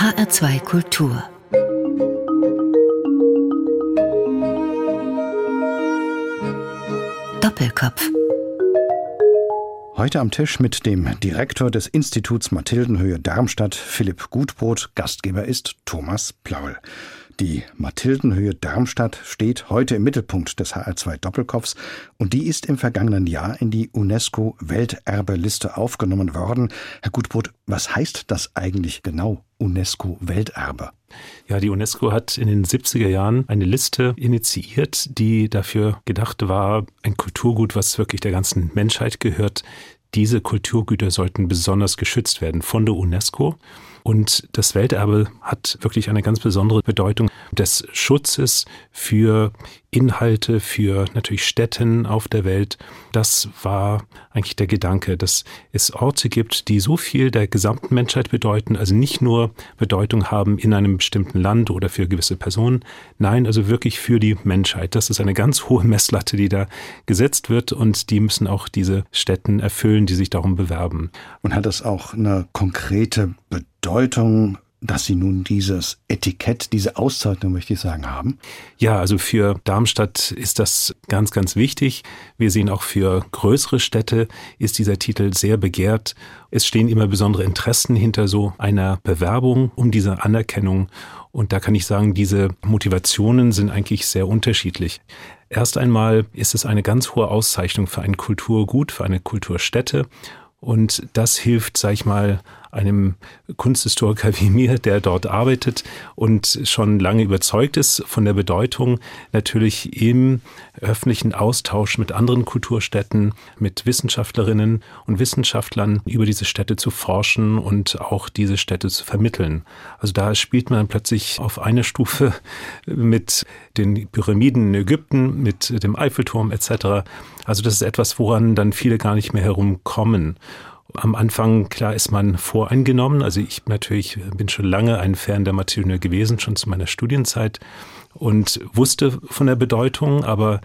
HR2 Kultur Doppelkopf Heute am Tisch mit dem Direktor des Instituts Mathildenhöhe Darmstadt, Philipp Gutbrot. Gastgeber ist Thomas Plaul. Die Mathildenhöhe Darmstadt steht heute im Mittelpunkt des HR2 Doppelkopfs und die ist im vergangenen Jahr in die UNESCO Welterbeliste aufgenommen worden. Herr Gutbrot, was heißt das eigentlich genau, UNESCO Welterbe? Ja, die UNESCO hat in den 70er Jahren eine Liste initiiert, die dafür gedacht war, ein Kulturgut, was wirklich der ganzen Menschheit gehört. Diese Kulturgüter sollten besonders geschützt werden von der UNESCO. Und das Welterbe hat wirklich eine ganz besondere Bedeutung des Schutzes für Inhalte, für natürlich Städten auf der Welt. Das war eigentlich der Gedanke, dass es Orte gibt, die so viel der gesamten Menschheit bedeuten, also nicht nur Bedeutung haben in einem bestimmten Land oder für gewisse Personen, nein, also wirklich für die Menschheit. Das ist eine ganz hohe Messlatte, die da gesetzt wird und die müssen auch diese Städten erfüllen, die sich darum bewerben. Und hat das auch eine konkrete Bedeutung dass Sie nun dieses Etikett, diese Auszeichnung, möchte ich sagen, haben? Ja, also für Darmstadt ist das ganz, ganz wichtig. Wir sehen auch für größere Städte ist dieser Titel sehr begehrt. Es stehen immer besondere Interessen hinter so einer Bewerbung um diese Anerkennung. Und da kann ich sagen, diese Motivationen sind eigentlich sehr unterschiedlich. Erst einmal ist es eine ganz hohe Auszeichnung für ein Kulturgut, für eine Kulturstätte. Und das hilft, sag ich mal, einem Kunsthistoriker wie mir, der dort arbeitet und schon lange überzeugt ist von der Bedeutung, natürlich im öffentlichen Austausch mit anderen Kulturstädten, mit Wissenschaftlerinnen und Wissenschaftlern über diese Städte zu forschen und auch diese Städte zu vermitteln. Also da spielt man plötzlich auf einer Stufe mit den Pyramiden in Ägypten, mit dem Eiffelturm etc. Also das ist etwas, woran dann viele gar nicht mehr herumkommen. Am Anfang, klar, ist man voreingenommen. Also ich natürlich bin schon lange ein Fan der Mathilde gewesen, schon zu meiner Studienzeit und wusste von der Bedeutung, aber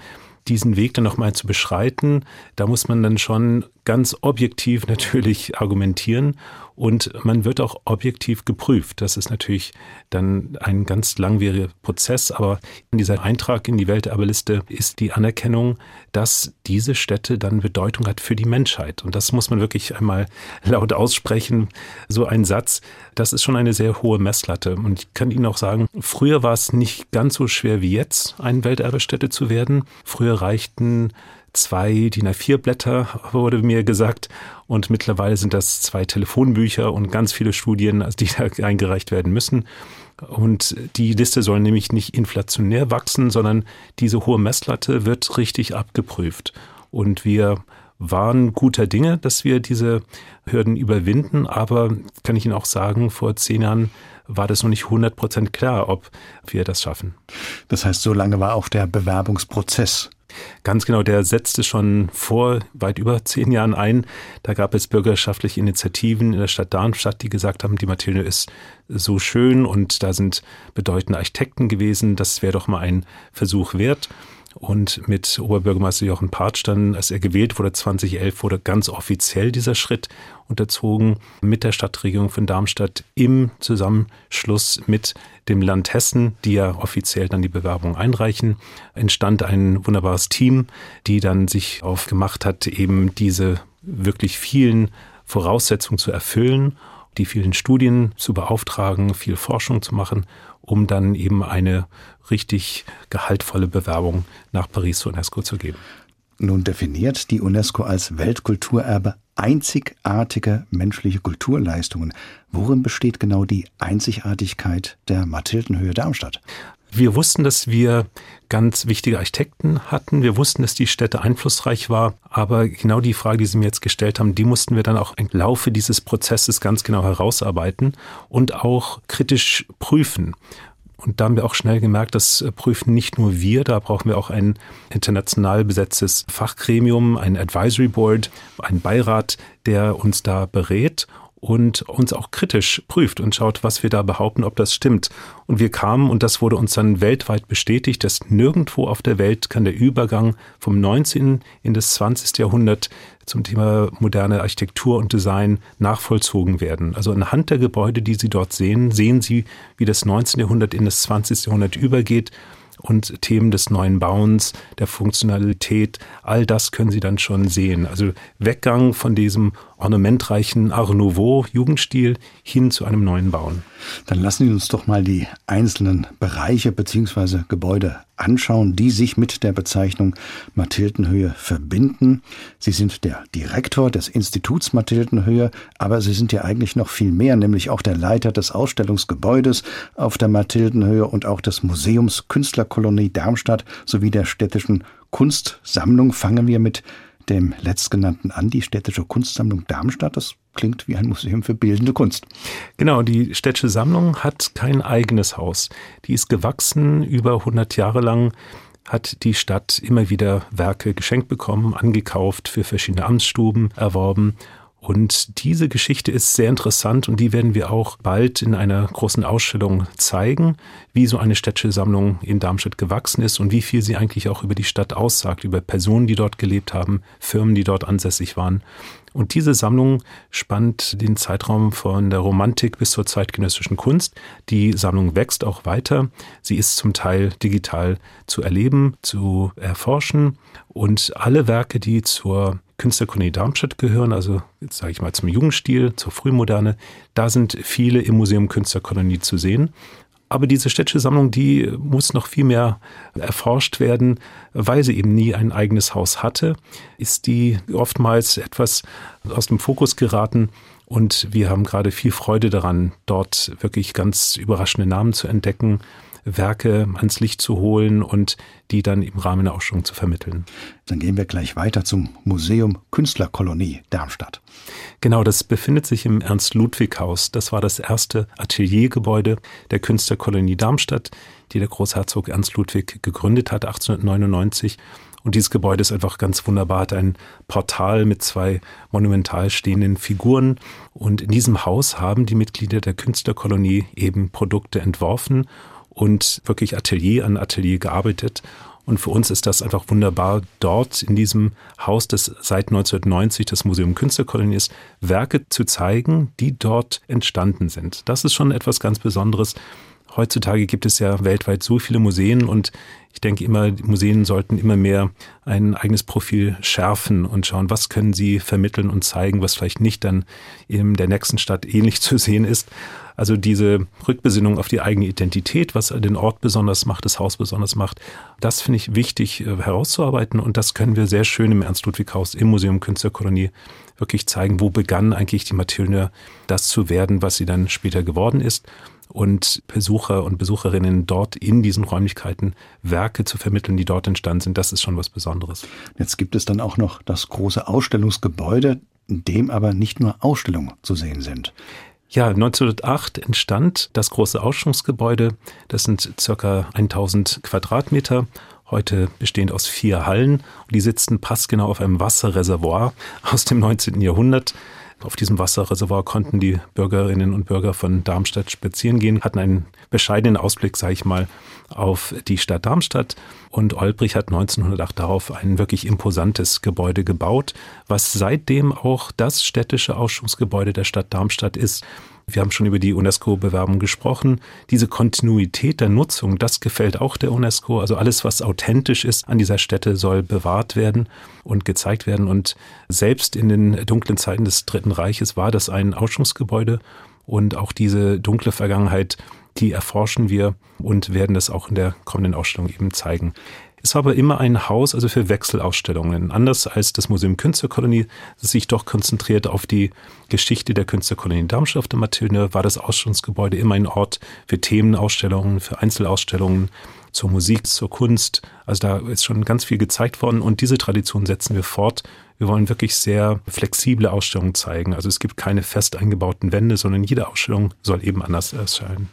diesen Weg dann nochmal zu beschreiten, da muss man dann schon ganz objektiv natürlich argumentieren und man wird auch objektiv geprüft. Das ist natürlich dann ein ganz langwieriger Prozess, aber dieser Eintrag in die Welterbeliste ist die Anerkennung, dass diese Stätte dann Bedeutung hat für die Menschheit. Und das muss man wirklich einmal laut aussprechen. So ein Satz, das ist schon eine sehr hohe Messlatte. Und ich kann Ihnen auch sagen, früher war es nicht ganz so schwer wie jetzt, eine Welterbestätte zu werden. Früher reichten zwei DIN A4 Blätter, wurde mir gesagt. Und mittlerweile sind das zwei Telefonbücher und ganz viele Studien, die da eingereicht werden müssen. Und die Liste soll nämlich nicht inflationär wachsen, sondern diese hohe Messlatte wird richtig abgeprüft. Und wir waren guter Dinge, dass wir diese Hürden überwinden. Aber kann ich Ihnen auch sagen, vor zehn Jahren war das noch nicht 100 Prozent klar, ob wir das schaffen. Das heißt, so lange war auch der Bewerbungsprozess Ganz genau, der setzte schon vor weit über zehn Jahren ein. Da gab es bürgerschaftliche Initiativen in der Stadt Darmstadt, die gesagt haben, die Mathilde ist so schön und da sind bedeutende Architekten gewesen. Das wäre doch mal ein Versuch wert. Und mit Oberbürgermeister Jochen Partsch dann, als er gewählt wurde, 2011, wurde ganz offiziell dieser Schritt unterzogen mit der Stadtregierung von Darmstadt im Zusammenschluss mit dem Land Hessen, die ja offiziell dann die Bewerbung einreichen, entstand ein wunderbares Team, die dann sich aufgemacht hat, eben diese wirklich vielen Voraussetzungen zu erfüllen, die vielen Studien zu beauftragen, viel Forschung zu machen, um dann eben eine richtig gehaltvolle Bewerbung nach Paris zur UNESCO zu geben. Nun definiert die UNESCO als Weltkulturerbe einzigartige menschliche Kulturleistungen. Worin besteht genau die Einzigartigkeit der Mathildenhöhe Darmstadt? Wir wussten, dass wir ganz wichtige Architekten hatten. Wir wussten, dass die Städte einflussreich war. Aber genau die Frage, die Sie mir jetzt gestellt haben, die mussten wir dann auch im Laufe dieses Prozesses ganz genau herausarbeiten und auch kritisch prüfen. Und da haben wir auch schnell gemerkt, das prüfen nicht nur wir, da brauchen wir auch ein international besetztes Fachgremium, ein Advisory Board, einen Beirat, der uns da berät und uns auch kritisch prüft und schaut, was wir da behaupten, ob das stimmt. Und wir kamen, und das wurde uns dann weltweit bestätigt, dass nirgendwo auf der Welt kann der Übergang vom 19. in das 20. Jahrhundert zum Thema moderne Architektur und Design nachvollzogen werden. Also anhand der Gebäude, die Sie dort sehen, sehen Sie, wie das 19. Jahrhundert in das 20. Jahrhundert übergeht und Themen des neuen Bauens, der Funktionalität, all das können Sie dann schon sehen. Also Weggang von diesem ornamentreichen Art Nouveau Jugendstil hin zu einem neuen Bauen. Dann lassen Sie uns doch mal die einzelnen Bereiche bzw. Gebäude anschauen, die sich mit der Bezeichnung Mathildenhöhe verbinden. Sie sind der Direktor des Instituts Mathildenhöhe, aber Sie sind ja eigentlich noch viel mehr, nämlich auch der Leiter des Ausstellungsgebäudes auf der Mathildenhöhe und auch des Museums Künstlerkolonie Darmstadt sowie der städtischen Kunstsammlung. Fangen wir mit dem letztgenannten an, die Städtische Kunstsammlung Darmstadt. Das klingt wie ein Museum für bildende Kunst. Genau, die Städtische Sammlung hat kein eigenes Haus. Die ist gewachsen über 100 Jahre lang hat die Stadt immer wieder Werke geschenkt bekommen, angekauft, für verschiedene Amtsstuben erworben und diese Geschichte ist sehr interessant und die werden wir auch bald in einer großen Ausstellung zeigen, wie so eine städtische Sammlung in Darmstadt gewachsen ist und wie viel sie eigentlich auch über die Stadt aussagt, über Personen, die dort gelebt haben, Firmen, die dort ansässig waren. Und diese Sammlung spannt den Zeitraum von der Romantik bis zur zeitgenössischen Kunst. Die Sammlung wächst auch weiter. Sie ist zum Teil digital zu erleben, zu erforschen. Und alle Werke, die zur Künstlerkolonie Darmstadt gehören, also jetzt sage ich mal zum Jugendstil, zur Frühmoderne. Da sind viele im Museum Künstlerkolonie zu sehen. Aber diese städtische Sammlung, die muss noch viel mehr erforscht werden, weil sie eben nie ein eigenes Haus hatte, ist die oftmals etwas aus dem Fokus geraten. Und wir haben gerade viel Freude daran, dort wirklich ganz überraschende Namen zu entdecken, Werke ans Licht zu holen und die dann im Rahmen der Ausstellung zu vermitteln. Dann gehen wir gleich weiter zum Museum Künstlerkolonie Darmstadt. Genau, das befindet sich im Ernst-Ludwig-Haus. Das war das erste Ateliergebäude der Künstlerkolonie Darmstadt, die der Großherzog Ernst Ludwig gegründet hat 1899. Und dieses Gebäude ist einfach ganz wunderbar, hat ein Portal mit zwei monumental stehenden Figuren. Und in diesem Haus haben die Mitglieder der Künstlerkolonie eben Produkte entworfen und wirklich Atelier an Atelier gearbeitet. Und für uns ist das einfach wunderbar, dort in diesem Haus, das seit 1990 das Museum Künstlerkolonie ist, Werke zu zeigen, die dort entstanden sind. Das ist schon etwas ganz Besonderes. Heutzutage gibt es ja weltweit so viele Museen und ich denke immer, Museen sollten immer mehr ein eigenes Profil schärfen und schauen, was können sie vermitteln und zeigen, was vielleicht nicht dann in der nächsten Stadt ähnlich zu sehen ist. Also diese Rückbesinnung auf die eigene Identität, was den Ort besonders macht, das Haus besonders macht, das finde ich wichtig äh, herauszuarbeiten und das können wir sehr schön im Ernst-Ludwig-Haus im Museum Künstlerkolonie wirklich zeigen, wo begann eigentlich die Mathilde das zu werden, was sie dann später geworden ist und Besucher und Besucherinnen dort in diesen Räumlichkeiten Werke zu vermitteln, die dort entstanden sind, das ist schon was Besonderes. Jetzt gibt es dann auch noch das große Ausstellungsgebäude, in dem aber nicht nur Ausstellungen zu sehen sind. Ja, 1908 entstand das große Ausstellungsgebäude. Das sind circa 1000 Quadratmeter. Heute bestehend aus vier Hallen. Die sitzen passgenau auf einem Wasserreservoir aus dem 19. Jahrhundert. Auf diesem Wasserreservoir konnten die Bürgerinnen und Bürger von Darmstadt spazieren gehen, hatten einen bescheidenen Ausblick, sage ich mal, auf die Stadt Darmstadt. Und Olbrich hat 1908 darauf ein wirklich imposantes Gebäude gebaut, was seitdem auch das städtische Ausstellungsgebäude der Stadt Darmstadt ist. Wir haben schon über die UNESCO-Bewerbung gesprochen. Diese Kontinuität der Nutzung, das gefällt auch der UNESCO. Also alles, was authentisch ist an dieser Stätte, soll bewahrt werden und gezeigt werden. Und selbst in den dunklen Zeiten des Dritten Reiches war das ein Ausstellungsgebäude. Und auch diese dunkle Vergangenheit, die erforschen wir und werden das auch in der kommenden Ausstellung eben zeigen. Es war aber immer ein Haus, also für Wechselausstellungen. Anders als das Museum Künstlerkolonie, das sich doch konzentriert auf die Geschichte der Künstlerkolonie Darmstadt auf der Mathilde, war das Ausstellungsgebäude immer ein Ort für Themenausstellungen, für Einzelausstellungen, zur Musik, zur Kunst. Also da ist schon ganz viel gezeigt worden und diese Tradition setzen wir fort. Wir wollen wirklich sehr flexible Ausstellungen zeigen. Also es gibt keine fest eingebauten Wände, sondern jede Ausstellung soll eben anders erscheinen.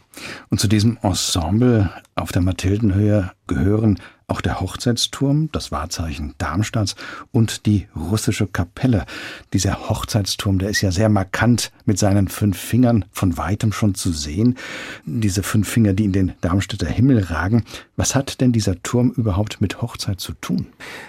Und zu diesem Ensemble auf der Mathildenhöhe gehören auch der Hochzeitsturm, das Wahrzeichen Darmstadts und die russische Kapelle. Dieser Hochzeitsturm, der ist ja sehr markant mit seinen fünf Fingern von weitem schon zu sehen. Diese fünf Finger, die in den Darmstädter Himmel ragen. Was hat denn dieser Turm überhaupt mit Hochzeit zu tun?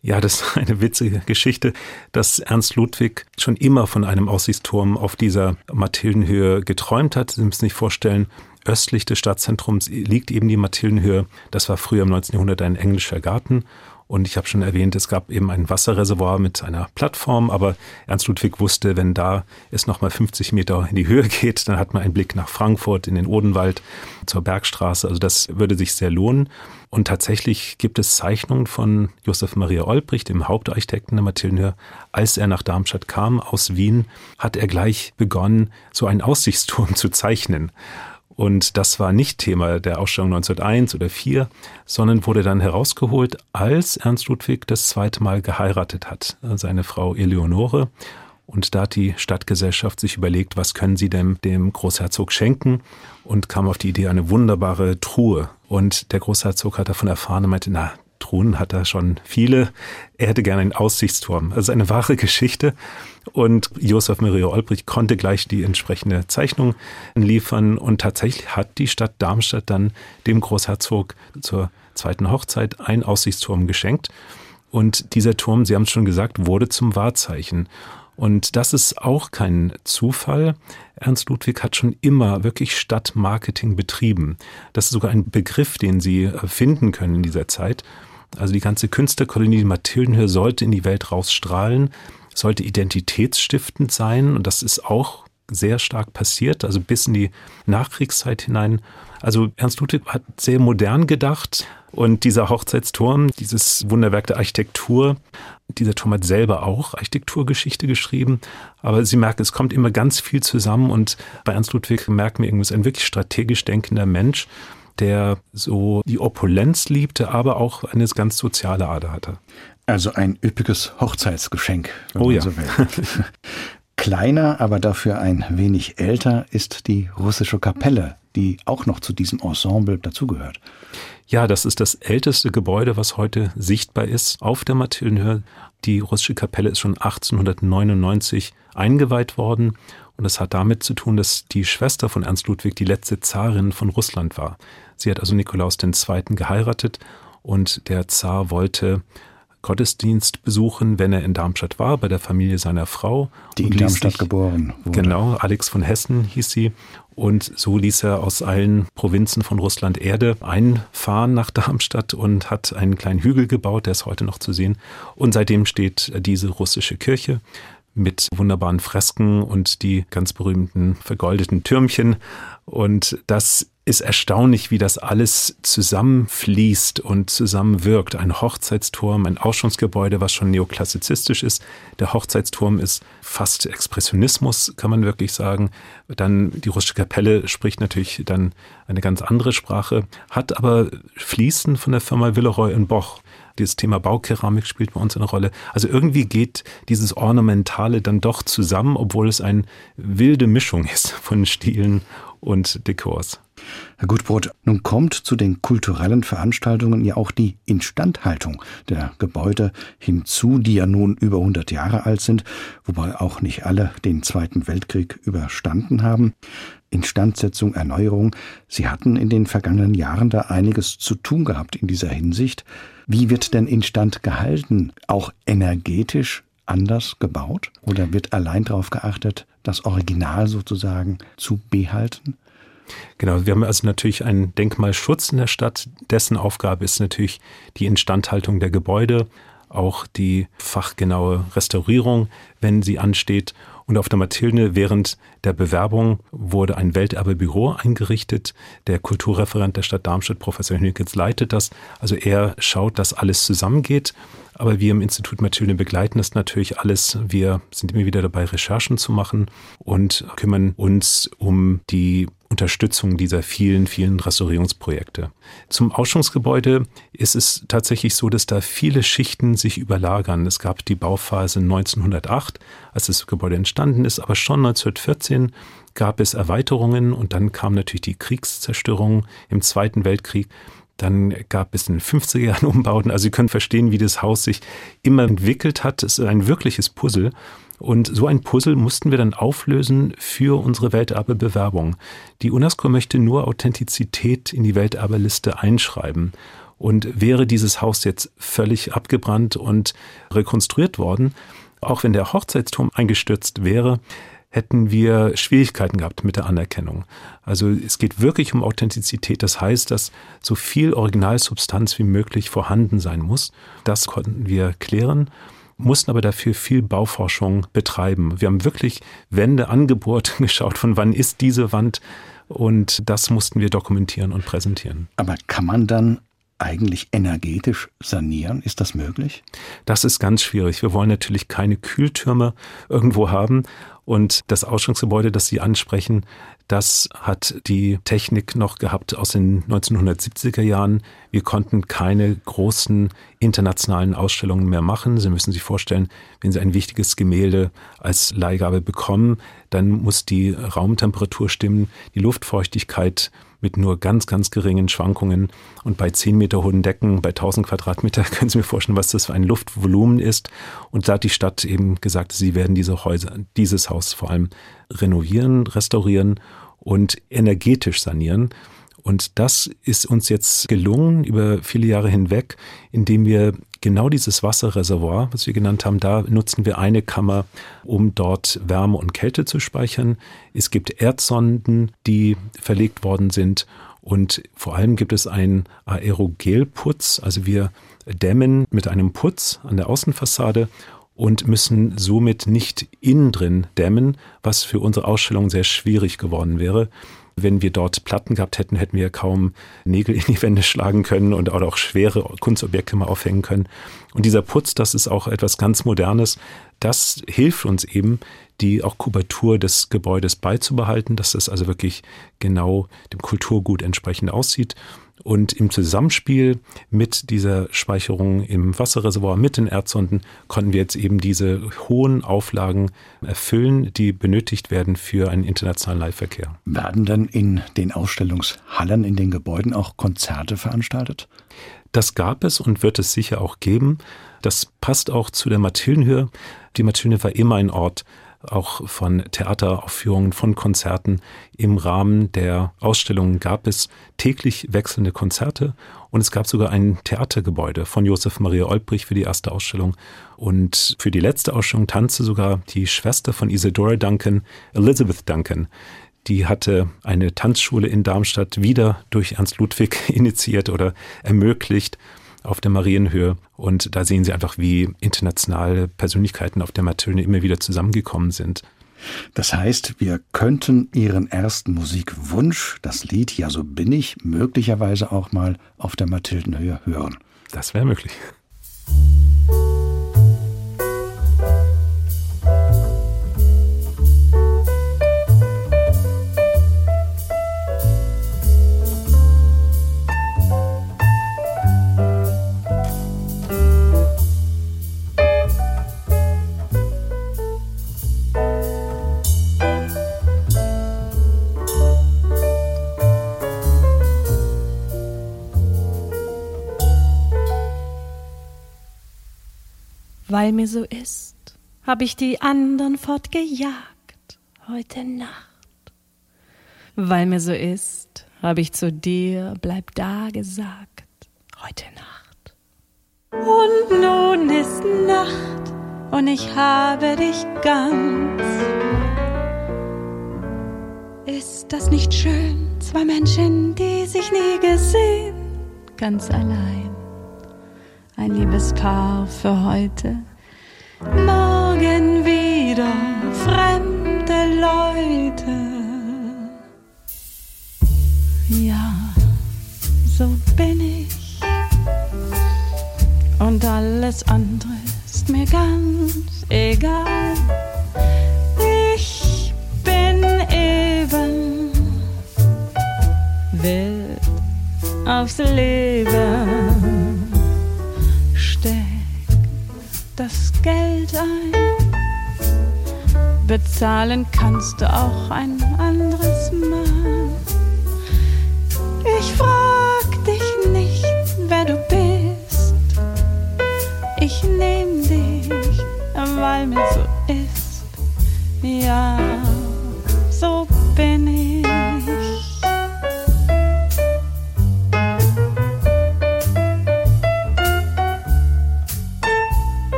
Ja, das ist eine witzige Geschichte, dass Ernst Ludwig schon immer von einem Aussichtsturm auf dieser Mathildenhöhe geträumt hat. Sie müssen sich vorstellen, östlich des Stadtzentrums liegt eben die Mathildenhöhe. Das war früher im 19. Jahrhundert ein englischer Garten. Und ich habe schon erwähnt, es gab eben ein Wasserreservoir mit einer Plattform, aber Ernst Ludwig wusste, wenn da es nochmal 50 Meter in die Höhe geht, dann hat man einen Blick nach Frankfurt, in den Odenwald, zur Bergstraße. Also das würde sich sehr lohnen. Und tatsächlich gibt es Zeichnungen von Josef Maria Olbricht, dem Hauptarchitekten der Mathildenhöhe. Als er nach Darmstadt kam aus Wien, hat er gleich begonnen, so einen Aussichtsturm zu zeichnen. Und das war nicht Thema der Ausstellung 1901 oder 4, sondern wurde dann herausgeholt, als Ernst Ludwig das zweite Mal geheiratet hat, seine Frau Eleonore. Und da hat die Stadtgesellschaft sich überlegt, was können sie dem, dem Großherzog schenken und kam auf die Idee, eine wunderbare Truhe. Und der Großherzog hat davon erfahren und meinte, na, Truhen hat er schon viele. Er hätte gerne einen Aussichtsturm. Also eine wahre Geschichte. Und Josef Maria Olbrich konnte gleich die entsprechende Zeichnung liefern. Und tatsächlich hat die Stadt Darmstadt dann dem Großherzog zur zweiten Hochzeit einen Aussichtsturm geschenkt. Und dieser Turm, Sie haben es schon gesagt, wurde zum Wahrzeichen. Und das ist auch kein Zufall. Ernst Ludwig hat schon immer wirklich Stadtmarketing betrieben. Das ist sogar ein Begriff, den Sie finden können in dieser Zeit. Also die ganze Künstlerkolonie Mathildenhöhe sollte in die Welt rausstrahlen, sollte identitätsstiftend sein. Und das ist auch sehr stark passiert, also bis in die Nachkriegszeit hinein. Also Ernst Ludwig hat sehr modern gedacht. Und dieser Hochzeitsturm, dieses Wunderwerk der Architektur, dieser Turm hat selber auch Architekturgeschichte geschrieben, aber Sie merken, es kommt immer ganz viel zusammen. Und bei Ernst Ludwig merken wir irgendwas, ein wirklich strategisch denkender Mensch der so die Opulenz liebte, aber auch eine ganz soziale Ader hatte. Also ein üppiges Hochzeitsgeschenk. oh ja. So Kleiner, aber dafür ein wenig älter ist die russische Kapelle, die auch noch zu diesem Ensemble dazugehört. Ja, das ist das älteste Gebäude, was heute sichtbar ist auf der Mathildenhöhe. Die russische Kapelle ist schon 1899 eingeweiht worden und es hat damit zu tun, dass die Schwester von Ernst Ludwig die letzte Zarin von Russland war. Sie hat also Nikolaus II. geheiratet und der Zar wollte Gottesdienst besuchen, wenn er in Darmstadt war, bei der Familie seiner Frau. Die in Darmstadt sich, geboren wurde. Genau, Alex von Hessen hieß sie. Und so ließ er aus allen Provinzen von Russland Erde einfahren nach Darmstadt und hat einen kleinen Hügel gebaut, der ist heute noch zu sehen. Und seitdem steht diese russische Kirche mit wunderbaren Fresken und die ganz berühmten vergoldeten Türmchen. Und das ist erstaunlich, wie das alles zusammenfließt und zusammenwirkt. Ein Hochzeitsturm, ein Ausschauungsgebäude, was schon neoklassizistisch ist. Der Hochzeitsturm ist fast Expressionismus, kann man wirklich sagen. Dann die russische Kapelle spricht natürlich dann eine ganz andere Sprache, hat aber fließend von der Firma Villeroy und Boch dieses Thema Baukeramik spielt bei uns eine Rolle. Also irgendwie geht dieses Ornamentale dann doch zusammen, obwohl es eine wilde Mischung ist von Stilen und Dekors. Herr Gutbrot, nun kommt zu den kulturellen Veranstaltungen ja auch die Instandhaltung der Gebäude hinzu, die ja nun über 100 Jahre alt sind, wobei auch nicht alle den Zweiten Weltkrieg überstanden haben. Instandsetzung, Erneuerung, Sie hatten in den vergangenen Jahren da einiges zu tun gehabt in dieser Hinsicht. Wie wird denn instand gehalten? Auch energetisch anders gebaut? Oder wird allein darauf geachtet, das Original sozusagen zu behalten? Genau, wir haben also natürlich einen Denkmalschutz in der Stadt. Dessen Aufgabe ist natürlich die Instandhaltung der Gebäude, auch die fachgenaue Restaurierung, wenn sie ansteht. Und auf der Mathilde während der Bewerbung wurde ein Welterbebüro eingerichtet. Der Kulturreferent der Stadt Darmstadt, Professor Hünigels, leitet das. Also er schaut, dass alles zusammengeht. Aber wir im Institut Mathilde begleiten das natürlich alles. Wir sind immer wieder dabei, Recherchen zu machen und kümmern uns um die Unterstützung dieser vielen, vielen Restaurierungsprojekte. Zum Ausstellungsgebäude ist es tatsächlich so, dass da viele Schichten sich überlagern. Es gab die Bauphase 1908, als das Gebäude entstanden ist, aber schon 1914 gab es Erweiterungen und dann kam natürlich die Kriegszerstörung im Zweiten Weltkrieg. Dann gab es in den 50er Jahren Umbauten. Also Sie können verstehen, wie das Haus sich immer entwickelt hat. Es ist ein wirkliches Puzzle. Und so ein Puzzle mussten wir dann auflösen für unsere Welterbebewerbung. Die UNESCO möchte nur Authentizität in die Welterbeliste einschreiben. Und wäre dieses Haus jetzt völlig abgebrannt und rekonstruiert worden, auch wenn der Hochzeitsturm eingestürzt wäre, hätten wir Schwierigkeiten gehabt mit der Anerkennung. Also es geht wirklich um Authentizität. Das heißt, dass so viel Originalsubstanz wie möglich vorhanden sein muss. Das konnten wir klären mussten aber dafür viel Bauforschung betreiben. Wir haben wirklich Wände angebohrt, geschaut, von wann ist diese Wand und das mussten wir dokumentieren und präsentieren. Aber kann man dann eigentlich energetisch sanieren? Ist das möglich? Das ist ganz schwierig. Wir wollen natürlich keine Kühltürme irgendwo haben. Und das Ausstellungsgebäude, das Sie ansprechen, das hat die Technik noch gehabt aus den 1970er Jahren. Wir konnten keine großen internationalen Ausstellungen mehr machen. Sie müssen sich vorstellen, wenn Sie ein wichtiges Gemälde als Leihgabe bekommen, dann muss die Raumtemperatur stimmen, die Luftfeuchtigkeit mit nur ganz, ganz geringen Schwankungen. Und bei 10 Meter hohen Decken, bei 1000 Quadratmeter, können Sie mir vorstellen, was das für ein Luftvolumen ist. Und da hat die Stadt eben gesagt, sie werden diese Häuser, dieses Haus vor allem renovieren, restaurieren und energetisch sanieren. Und das ist uns jetzt gelungen über viele Jahre hinweg, indem wir genau dieses Wasserreservoir, was wir genannt haben, da nutzen wir eine Kammer, um dort Wärme und Kälte zu speichern. Es gibt Erdsonden, die verlegt worden sind. Und vor allem gibt es einen Aerogelputz. Also wir dämmen mit einem Putz an der Außenfassade und müssen somit nicht innen drin dämmen, was für unsere Ausstellung sehr schwierig geworden wäre. Wenn wir dort Platten gehabt hätten, hätten wir kaum Nägel in die Wände schlagen können und auch schwere Kunstobjekte mal aufhängen können. Und dieser Putz, das ist auch etwas ganz Modernes. Das hilft uns eben, die auch Kubatur des Gebäudes beizubehalten, dass es also wirklich genau dem Kulturgut entsprechend aussieht. Und im Zusammenspiel mit dieser Speicherung im Wasserreservoir, mit den Erdsonden, konnten wir jetzt eben diese hohen Auflagen erfüllen, die benötigt werden für einen internationalen Leihverkehr. Werden dann in den Ausstellungshallen, in den Gebäuden auch Konzerte veranstaltet? Das gab es und wird es sicher auch geben. Das passt auch zu der Mathildenhöhe. Die Mathildenhöhe war immer ein Ort auch von Theateraufführungen, von Konzerten. Im Rahmen der Ausstellungen gab es täglich wechselnde Konzerte und es gab sogar ein Theatergebäude von Josef Maria Olbrich für die erste Ausstellung. Und für die letzte Ausstellung tanzte sogar die Schwester von Isadora Duncan, Elizabeth Duncan. Die hatte eine Tanzschule in Darmstadt wieder durch Ernst Ludwig initiiert oder ermöglicht auf der Marienhöhe. Und da sehen Sie einfach, wie internationale Persönlichkeiten auf der Matilde immer wieder zusammengekommen sind. Das heißt, wir könnten Ihren ersten Musikwunsch, das Lied Ja, so bin ich, möglicherweise auch mal auf der Mathildenhöhe hören. Das wäre möglich. Weil mir so ist, hab ich die anderen fortgejagt heute Nacht. Weil mir so ist, hab ich zu dir, bleib da gesagt heute Nacht. Und nun ist Nacht und ich habe dich ganz. Ist das nicht schön, zwei Menschen, die sich nie gesehen, ganz allein? Ein liebes Paar für heute. Morgen wieder fremde Leute. Ja, so bin ich. Und alles andere ist mir ganz egal. Ich bin eben wild aufs Leben das Geld ein. Bezahlen kannst du auch ein anderes Mal. Ich frag dich nicht, wer du bist. Ich nehm dich, weil mir so ist. Ja, so bin ich.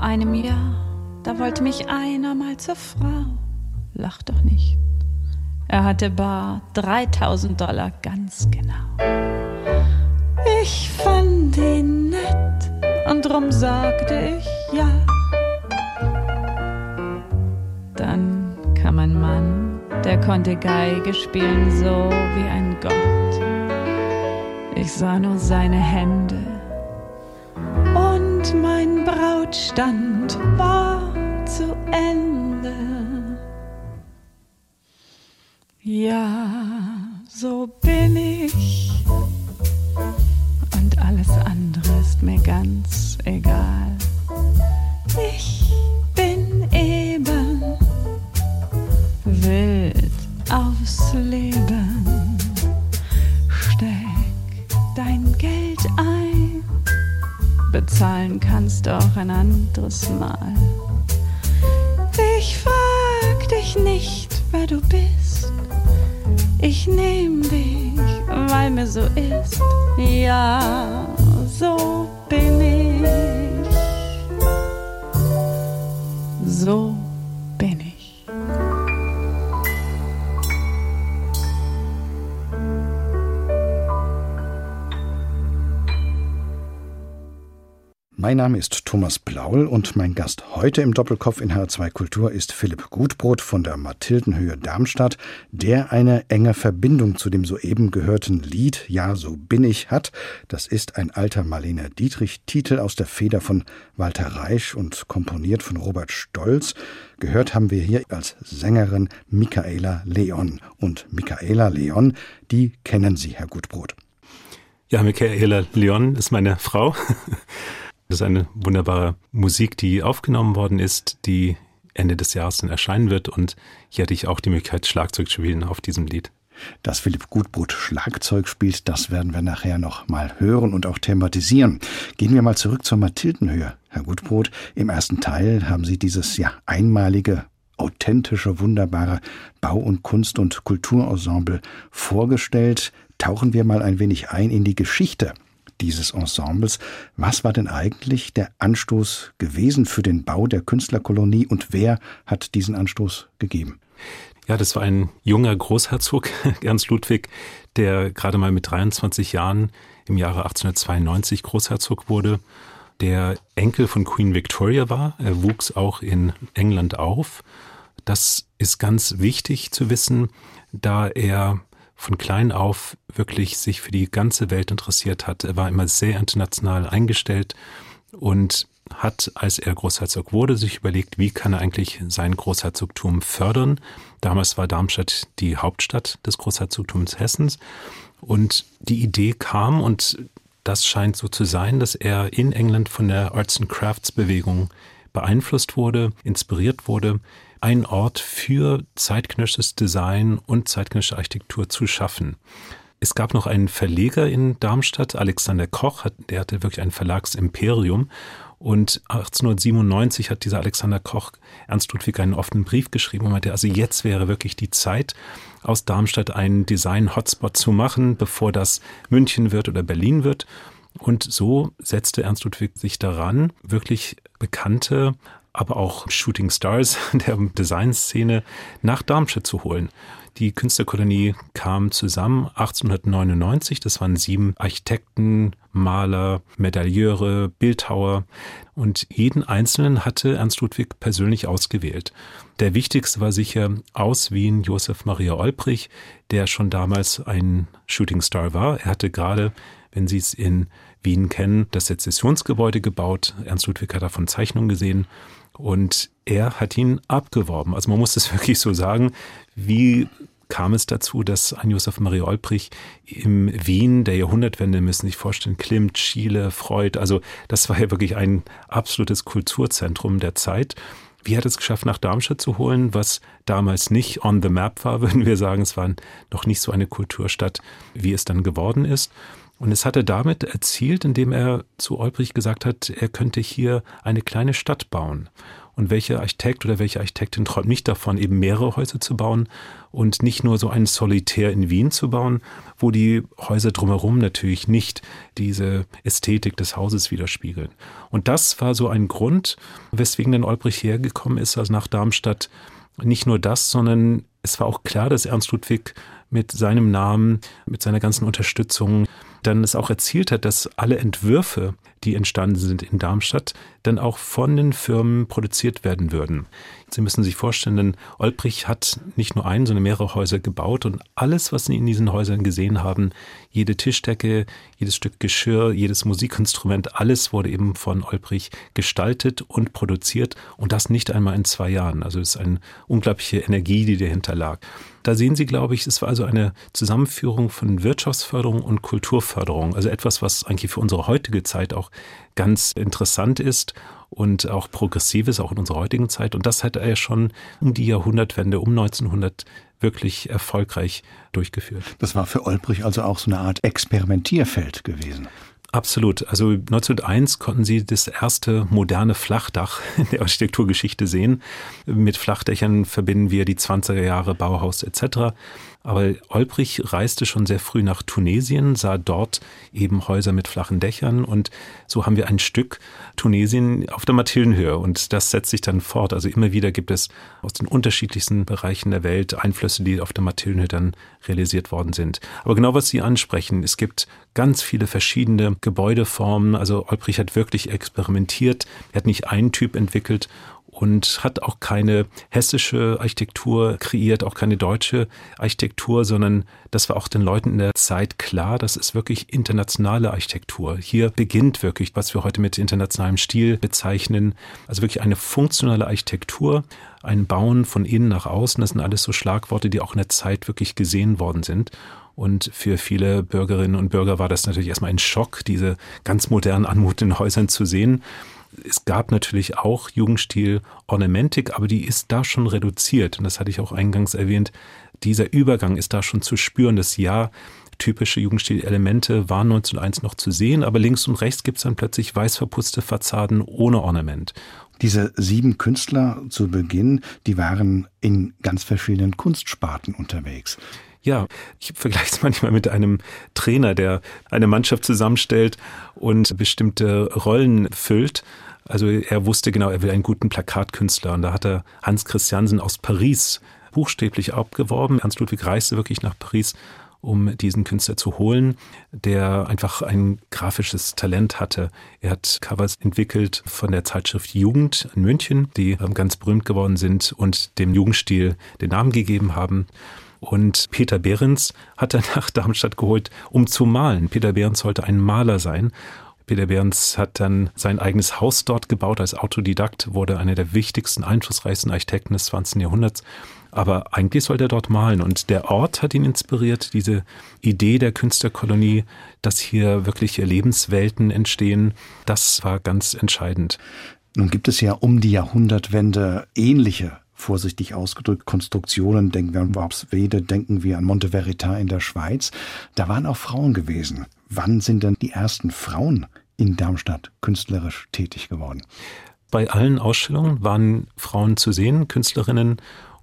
Vor einem Jahr, da wollte mich einer mal zur Frau. Lach doch nicht. Er hatte bar 3000 Dollar ganz genau. Ich fand ihn nett und drum sagte ich ja. Dann kam ein Mann, der konnte Geige spielen so wie ein Gott. Ich sah nur seine Hände und mein Brautstand war zu Ende. Ja, so bin ich. Und alles andere ist mir ganz egal. Ich bin eben wild aufs Leben. Bezahlen kannst auch ein anderes Mal. Ich frag dich nicht, wer du bist. Ich nehm dich, weil mir so ist. Ja, so bin ich. So Mein Name ist Thomas Blaul und mein Gast heute im Doppelkopf in H2 Kultur ist Philipp Gutbrot von der Mathildenhöhe Darmstadt, der eine enge Verbindung zu dem soeben gehörten Lied Ja, so bin ich hat. Das ist ein alter Marlene Dietrich-Titel aus der Feder von Walter Reisch und komponiert von Robert Stolz. Gehört haben wir hier als Sängerin Michaela Leon. Und Michaela Leon, die kennen Sie, Herr Gutbrot. Ja, Michaela Leon ist meine Frau. Das ist eine wunderbare Musik, die aufgenommen worden ist, die Ende des Jahres dann erscheinen wird. Und hier hatte ich auch die Möglichkeit, Schlagzeug zu spielen auf diesem Lied. Dass Philipp Gutbrot Schlagzeug spielt, das werden wir nachher noch mal hören und auch thematisieren. Gehen wir mal zurück zur Mathildenhöhe. Herr Gutbrot, im ersten Teil haben Sie dieses ja einmalige authentische, wunderbare Bau- und Kunst- und Kulturensemble vorgestellt. Tauchen wir mal ein wenig ein in die Geschichte dieses Ensembles. Was war denn eigentlich der Anstoß gewesen für den Bau der Künstlerkolonie und wer hat diesen Anstoß gegeben? Ja, das war ein junger Großherzog, Ernst Ludwig, der gerade mal mit 23 Jahren im Jahre 1892 Großherzog wurde, der Enkel von Queen Victoria war. Er wuchs auch in England auf. Das ist ganz wichtig zu wissen, da er von klein auf wirklich sich für die ganze Welt interessiert hat. Er war immer sehr international eingestellt und hat, als er Großherzog wurde, sich überlegt, wie kann er eigentlich sein Großherzogtum fördern. Damals war Darmstadt die Hauptstadt des Großherzogtums Hessens und die Idee kam und das scheint so zu sein, dass er in England von der Arts and Crafts Bewegung beeinflusst wurde, inspiriert wurde, einen Ort für zeitgenössisches Design und zeitgenössische Architektur zu schaffen. Es gab noch einen Verleger in Darmstadt, Alexander Koch, der hatte wirklich ein Verlagsimperium. Und 1897 hat dieser Alexander Koch Ernst Ludwig einen offenen Brief geschrieben und meinte, also jetzt wäre wirklich die Zeit, aus Darmstadt einen Design-Hotspot zu machen, bevor das München wird oder Berlin wird. Und so setzte Ernst Ludwig sich daran, wirklich bekannte aber auch Shooting Stars der Designszene nach Darmstadt zu holen. Die Künstlerkolonie kam zusammen 1899. Das waren sieben Architekten, Maler, Medailleure, Bildhauer und jeden einzelnen hatte Ernst Ludwig persönlich ausgewählt. Der wichtigste war sicher aus Wien Josef Maria Olbrich, der schon damals ein Shooting Star war. Er hatte gerade, wenn Sie es in Wien kennen, das Sezessionsgebäude gebaut. Ernst Ludwig hat davon Zeichnungen gesehen und er hat ihn abgeworben. Also man muss es wirklich so sagen. Wie kam es dazu, dass ein Josef Maria Olbrich im Wien der Jahrhundertwende, müssen Sie sich vorstellen, Klimt, Schiele, Freud, also das war ja wirklich ein absolutes Kulturzentrum der Zeit. Wie hat es geschafft, nach Darmstadt zu holen, was damals nicht on the map war, würden wir sagen. Es war noch nicht so eine Kulturstadt, wie es dann geworden ist. Und es hat er damit erzielt, indem er zu Olbrich gesagt hat, er könnte hier eine kleine Stadt bauen. Und welcher Architekt oder welche Architektin träumt nicht davon, eben mehrere Häuser zu bauen und nicht nur so ein Solitär in Wien zu bauen, wo die Häuser drumherum natürlich nicht diese Ästhetik des Hauses widerspiegeln. Und das war so ein Grund, weswegen dann Olbrich hergekommen ist, also nach Darmstadt. Nicht nur das, sondern es war auch klar, dass Ernst Ludwig mit seinem Namen, mit seiner ganzen Unterstützung dann es auch erzielt hat, dass alle Entwürfe, die entstanden sind in Darmstadt, dann auch von den Firmen produziert werden würden. Sie müssen sich vorstellen, denn Olbrich hat nicht nur ein, sondern mehrere Häuser gebaut und alles, was Sie in diesen Häusern gesehen haben, jede Tischdecke, jedes Stück Geschirr, jedes Musikinstrument, alles wurde eben von Olbrich gestaltet und produziert und das nicht einmal in zwei Jahren. Also es ist eine unglaubliche Energie, die dahinter lag. Da sehen Sie, glaube ich, es war also eine Zusammenführung von Wirtschaftsförderung und Kulturförderung. Also etwas, was eigentlich für unsere heutige Zeit auch ganz interessant ist und auch progressiv ist, auch in unserer heutigen Zeit. Und das hat er ja schon um die Jahrhundertwende, um 1900 wirklich erfolgreich durchgeführt. Das war für Olbrich also auch so eine Art Experimentierfeld gewesen. Absolut. Also 1901 konnten Sie das erste moderne Flachdach in der Architekturgeschichte sehen. Mit Flachdächern verbinden wir die 20er Jahre Bauhaus etc. Aber Olbrich reiste schon sehr früh nach Tunesien, sah dort eben Häuser mit flachen Dächern und so haben wir ein Stück Tunesien auf der Mathildenhöhe und das setzt sich dann fort. Also immer wieder gibt es aus den unterschiedlichsten Bereichen der Welt Einflüsse, die auf der Mathildenhöhe dann realisiert worden sind. Aber genau was Sie ansprechen, es gibt ganz viele verschiedene Gebäudeformen. Also Olbrich hat wirklich experimentiert. Er hat nicht einen Typ entwickelt und hat auch keine hessische Architektur kreiert, auch keine deutsche Architektur, sondern das war auch den Leuten in der Zeit klar, das ist wirklich internationale Architektur. Hier beginnt wirklich, was wir heute mit internationalem Stil bezeichnen, also wirklich eine funktionale Architektur, ein Bauen von innen nach außen, das sind alles so Schlagworte, die auch in der Zeit wirklich gesehen worden sind. Und für viele Bürgerinnen und Bürger war das natürlich erstmal ein Schock, diese ganz modernen anmutenden Häusern zu sehen. Es gab natürlich auch Jugendstil Ornamentik, aber die ist da schon reduziert. Und das hatte ich auch eingangs erwähnt. Dieser Übergang ist da schon zu spüren. Das Jahr typische Jugendstil-Elemente waren 1901 noch zu sehen, aber links und rechts gibt es dann plötzlich weiß verputzte Fassaden ohne Ornament. Diese sieben Künstler zu Beginn, die waren in ganz verschiedenen Kunstsparten unterwegs. Ja, ich vergleiche es manchmal mit einem Trainer, der eine Mannschaft zusammenstellt und bestimmte Rollen füllt. Also er wusste genau, er will einen guten Plakatkünstler. Und da hat er Hans Christiansen aus Paris buchstäblich abgeworben. Ernst Ludwig reiste wirklich nach Paris, um diesen Künstler zu holen, der einfach ein grafisches Talent hatte. Er hat Covers entwickelt von der Zeitschrift Jugend in München, die ganz berühmt geworden sind und dem Jugendstil den Namen gegeben haben. Und Peter Behrens hat er nach Darmstadt geholt, um zu malen. Peter Behrens sollte ein Maler sein. Peter Behrens hat dann sein eigenes Haus dort gebaut als Autodidakt, wurde einer der wichtigsten, einflussreichsten Architekten des 20. Jahrhunderts. Aber eigentlich sollte er dort malen. Und der Ort hat ihn inspiriert, diese Idee der Künstlerkolonie, dass hier wirkliche Lebenswelten entstehen. Das war ganz entscheidend. Nun gibt es ja um die Jahrhundertwende ähnliche vorsichtig ausgedrückt, Konstruktionen. Denken wir an Worpswede, denken wir an Monteverita in der Schweiz. Da waren auch Frauen gewesen. Wann sind denn die ersten Frauen in Darmstadt künstlerisch tätig geworden? Bei allen Ausstellungen waren Frauen zu sehen, Künstlerinnen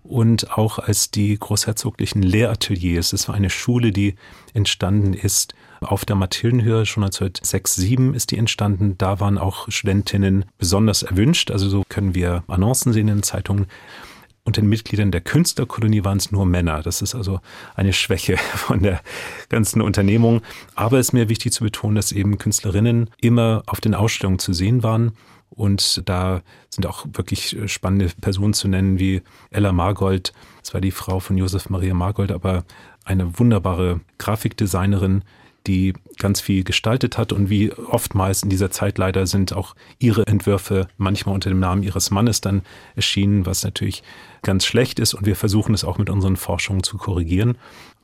und auch als die großherzoglichen Lehrateliers. Es war eine Schule, die entstanden ist auf der Mathildenhöhe. Schon 1906, 7 ist die entstanden. Da waren auch Studentinnen besonders erwünscht. Also so können wir Annoncen sehen in den Zeitungen. Unter den Mitgliedern der Künstlerkolonie waren es nur Männer. Das ist also eine Schwäche von der ganzen Unternehmung. Aber es ist mir wichtig zu betonen, dass eben Künstlerinnen immer auf den Ausstellungen zu sehen waren. Und da sind auch wirklich spannende Personen zu nennen, wie Ella Margold. Das war die Frau von Josef Maria Margold, aber eine wunderbare Grafikdesignerin, die ganz viel gestaltet hat und wie oftmals in dieser Zeit leider sind auch ihre Entwürfe manchmal unter dem Namen ihres Mannes dann erschienen, was natürlich ganz schlecht ist und wir versuchen es auch mit unseren Forschungen zu korrigieren.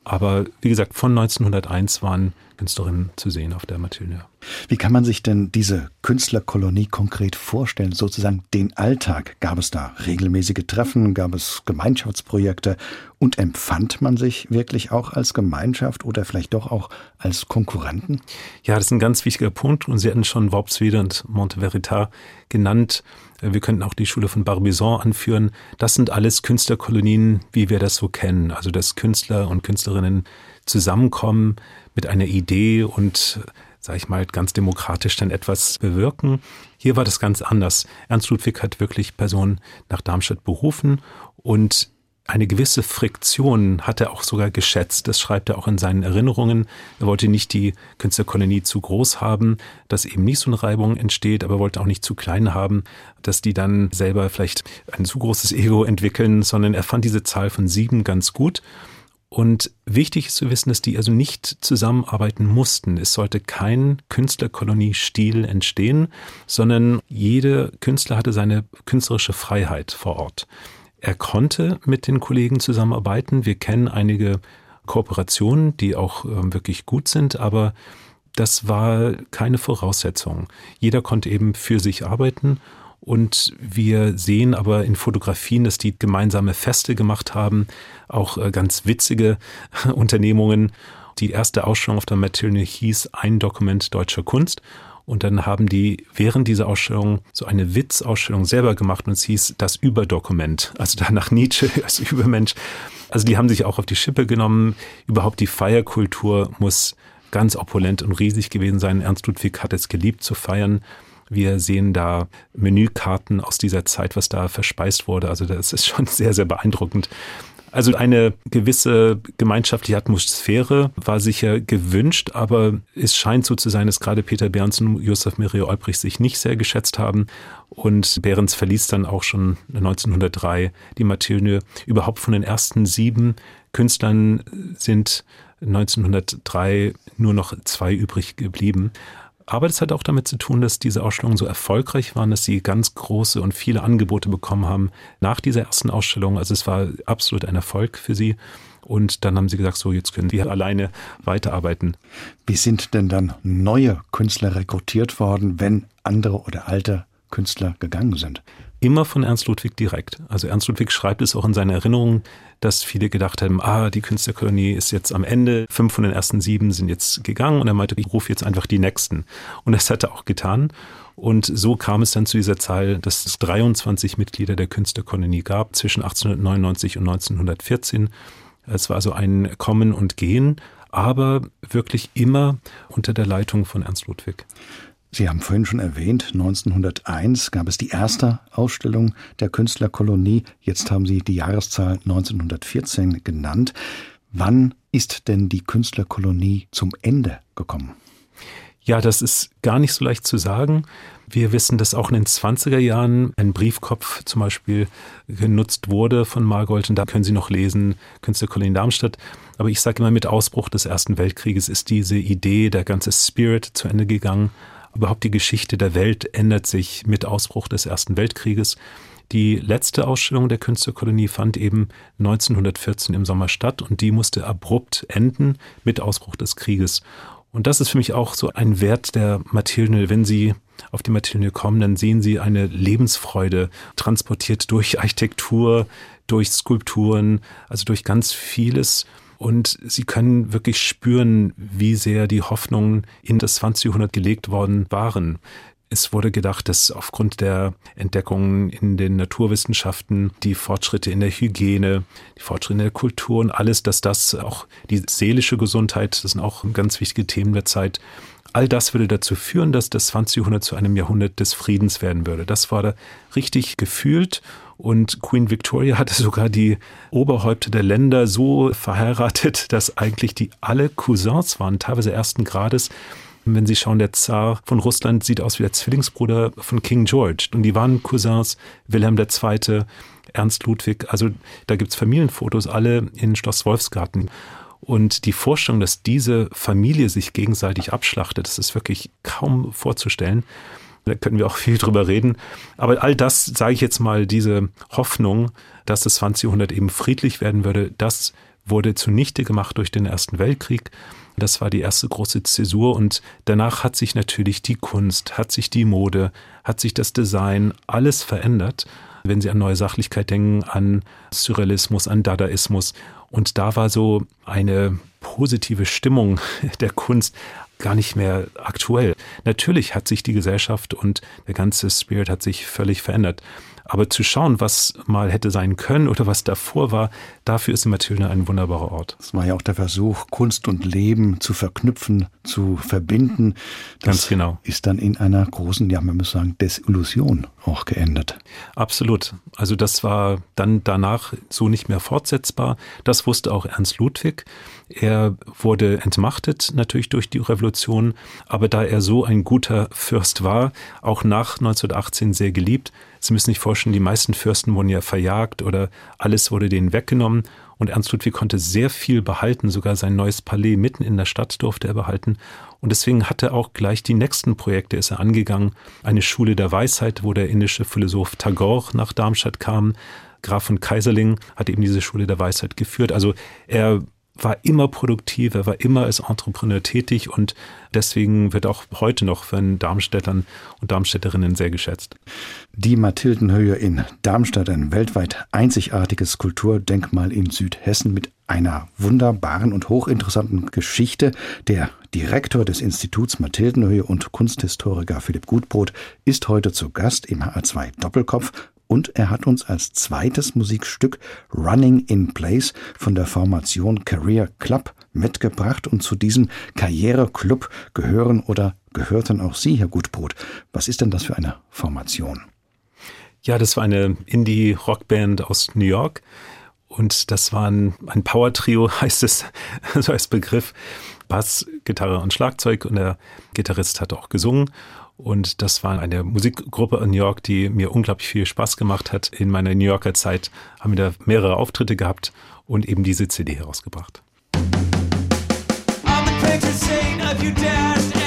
Aber wie gesagt, von 1901 waren Künstlerinnen zu sehen auf der Mathilde. Wie kann man sich denn diese Künstlerkolonie konkret vorstellen, sozusagen den Alltag? Gab es da regelmäßige Treffen, gab es Gemeinschaftsprojekte und empfand man sich wirklich auch als Gemeinschaft oder vielleicht doch auch als Konkurrenten? Ja, das ist ein ganz wichtiger Punkt und Sie hatten schon Worpswede und Monteverita genannt. Wir könnten auch die Schule von Barbizon anführen. Das sind alles Künstlerkolonien, wie wir das so kennen. Also dass Künstler und Künstlerinnen zusammenkommen mit einer Idee und sage ich mal, ganz demokratisch dann etwas bewirken. Hier war das ganz anders. Ernst Ludwig hat wirklich Personen nach Darmstadt berufen und eine gewisse Friktion hat er auch sogar geschätzt. Das schreibt er auch in seinen Erinnerungen. Er wollte nicht die Künstlerkolonie zu groß haben, dass eben nicht so eine Reibung entsteht, aber wollte auch nicht zu klein haben, dass die dann selber vielleicht ein zu großes Ego entwickeln, sondern er fand diese Zahl von sieben ganz gut und wichtig ist zu wissen, dass die also nicht zusammenarbeiten mussten. Es sollte kein Künstlerkolonie-Stil entstehen, sondern jeder Künstler hatte seine künstlerische Freiheit vor Ort. Er konnte mit den Kollegen zusammenarbeiten. Wir kennen einige Kooperationen, die auch äh, wirklich gut sind, aber das war keine Voraussetzung. Jeder konnte eben für sich arbeiten und wir sehen aber in Fotografien, dass die gemeinsame Feste gemacht haben, auch äh, ganz witzige Unternehmungen. Die erste Ausstellung auf der Matilde hieß Ein Dokument deutscher Kunst. Und dann haben die während dieser Ausstellung so eine Witzausstellung selber gemacht und es hieß das Überdokument. Also danach Nietzsche als Übermensch. Also die haben sich auch auf die Schippe genommen. Überhaupt die Feierkultur muss ganz opulent und riesig gewesen sein. Ernst Ludwig hat es geliebt zu feiern. Wir sehen da Menükarten aus dieser Zeit, was da verspeist wurde. Also das ist schon sehr, sehr beeindruckend. Also eine gewisse gemeinschaftliche Atmosphäre war sicher gewünscht, aber es scheint so zu sein, dass gerade Peter Behrens und Josef Maria Olbrich sich nicht sehr geschätzt haben. Und Behrens verließ dann auch schon 1903 die Mathilde. Überhaupt von den ersten sieben Künstlern sind 1903 nur noch zwei übrig geblieben. Aber das hat auch damit zu tun, dass diese Ausstellungen so erfolgreich waren, dass sie ganz große und viele Angebote bekommen haben nach dieser ersten Ausstellung. Also es war absolut ein Erfolg für sie. Und dann haben sie gesagt, so jetzt können wir alleine weiterarbeiten. Wie sind denn dann neue Künstler rekrutiert worden, wenn andere oder alte Künstler gegangen sind? Immer von Ernst Ludwig direkt. Also Ernst Ludwig schreibt es auch in seinen Erinnerungen, dass viele gedacht haben, ah, die Künstlerkolonie ist jetzt am Ende, fünf von den ersten sieben sind jetzt gegangen und er meinte, ich rufe jetzt einfach die nächsten. Und das hat er auch getan. Und so kam es dann zu dieser Zahl, dass es 23 Mitglieder der Künstlerkolonie gab zwischen 1899 und 1914. Es war also ein Kommen und Gehen, aber wirklich immer unter der Leitung von Ernst Ludwig. Sie haben vorhin schon erwähnt, 1901 gab es die erste Ausstellung der Künstlerkolonie. Jetzt haben Sie die Jahreszahl 1914 genannt. Wann ist denn die Künstlerkolonie zum Ende gekommen? Ja, das ist gar nicht so leicht zu sagen. Wir wissen, dass auch in den 20er Jahren ein Briefkopf zum Beispiel genutzt wurde von Margold und da können Sie noch lesen, Künstlerkolonie Darmstadt. Aber ich sage immer, mit Ausbruch des Ersten Weltkrieges ist diese Idee, der ganze Spirit zu Ende gegangen. Überhaupt die Geschichte der Welt ändert sich mit Ausbruch des Ersten Weltkrieges. Die letzte Ausstellung der Künstlerkolonie fand eben 1914 im Sommer statt und die musste abrupt enden mit Ausbruch des Krieges. Und das ist für mich auch so ein Wert der Mathilde. Wenn Sie auf die Mathilde kommen, dann sehen Sie eine Lebensfreude transportiert durch Architektur, durch Skulpturen, also durch ganz vieles. Und sie können wirklich spüren, wie sehr die Hoffnungen in das 20. Jahrhundert gelegt worden waren. Es wurde gedacht, dass aufgrund der Entdeckungen in den Naturwissenschaften, die Fortschritte in der Hygiene, die Fortschritte in der Kultur und alles, dass das auch die seelische Gesundheit, das sind auch ganz wichtige Themen der Zeit, all das würde dazu führen, dass das 20. Jahrhundert zu einem Jahrhundert des Friedens werden würde. Das war richtig gefühlt und Queen Victoria hatte sogar die Oberhäupter der Länder so verheiratet, dass eigentlich die alle Cousins waren, teilweise ersten Grades. Wenn Sie schauen, der Zar von Russland sieht aus wie der Zwillingsbruder von King George. Und die waren Cousins, Wilhelm II., Ernst Ludwig. Also da gibt's Familienfotos, alle in Schloss Wolfsgarten. Und die Vorstellung, dass diese Familie sich gegenseitig abschlachtet, das ist wirklich kaum vorzustellen. Da können wir auch viel drüber reden. Aber all das, sage ich jetzt mal, diese Hoffnung, dass das 20. Jahrhundert eben friedlich werden würde, das wurde zunichte gemacht durch den Ersten Weltkrieg. Das war die erste große Zäsur und danach hat sich natürlich die Kunst, hat sich die Mode, hat sich das Design, alles verändert. Wenn Sie an neue Sachlichkeit denken, an Surrealismus, an Dadaismus. Und da war so eine positive Stimmung der Kunst gar nicht mehr aktuell. Natürlich hat sich die Gesellschaft und der ganze Spirit hat sich völlig verändert. Aber zu schauen, was mal hätte sein können oder was davor war, dafür ist Mathilde ein wunderbarer Ort. Es war ja auch der Versuch, Kunst und Leben zu verknüpfen, zu verbinden. Das Ganz genau. Ist dann in einer großen, ja, man muss sagen, Desillusion auch geendet. Absolut. Also das war dann danach so nicht mehr fortsetzbar. Das wusste auch Ernst Ludwig. Er wurde entmachtet natürlich durch die Revolution, aber da er so ein guter Fürst war, auch nach 1918 sehr geliebt, Sie müssen sich vorstellen, die meisten Fürsten wurden ja verjagt oder alles wurde denen weggenommen. Und Ernst Ludwig konnte sehr viel behalten, sogar sein neues Palais mitten in der Stadt durfte er behalten. Und deswegen hat er auch gleich die nächsten Projekte ist er angegangen. Eine Schule der Weisheit, wo der indische Philosoph Tagore nach Darmstadt kam. Graf von Kaiserling hat eben diese Schule der Weisheit geführt. Also er war immer produktiv, er war immer als Entrepreneur tätig und deswegen wird auch heute noch von Darmstädtern und Darmstädterinnen sehr geschätzt. Die Mathildenhöhe in Darmstadt, ein weltweit einzigartiges Kulturdenkmal in Südhessen mit einer wunderbaren und hochinteressanten Geschichte. Der Direktor des Instituts Mathildenhöhe und Kunsthistoriker Philipp Gutbrot ist heute zu Gast im HR2 Doppelkopf und er hat uns als zweites Musikstück Running in Place von der Formation Career Club mitgebracht. Und zu diesem Karriereclub gehören oder gehörten auch Sie, Herr Gutbrot. Was ist denn das für eine Formation? Ja, das war eine Indie-Rockband aus New York. Und das war ein, ein Power-Trio, heißt es, so als Begriff. Bass, Gitarre und Schlagzeug. Und der Gitarrist hat auch gesungen. Und das war eine Musikgruppe in New York, die mir unglaublich viel Spaß gemacht hat. In meiner New Yorker Zeit haben wir da mehrere Auftritte gehabt und eben diese CD herausgebracht. stuck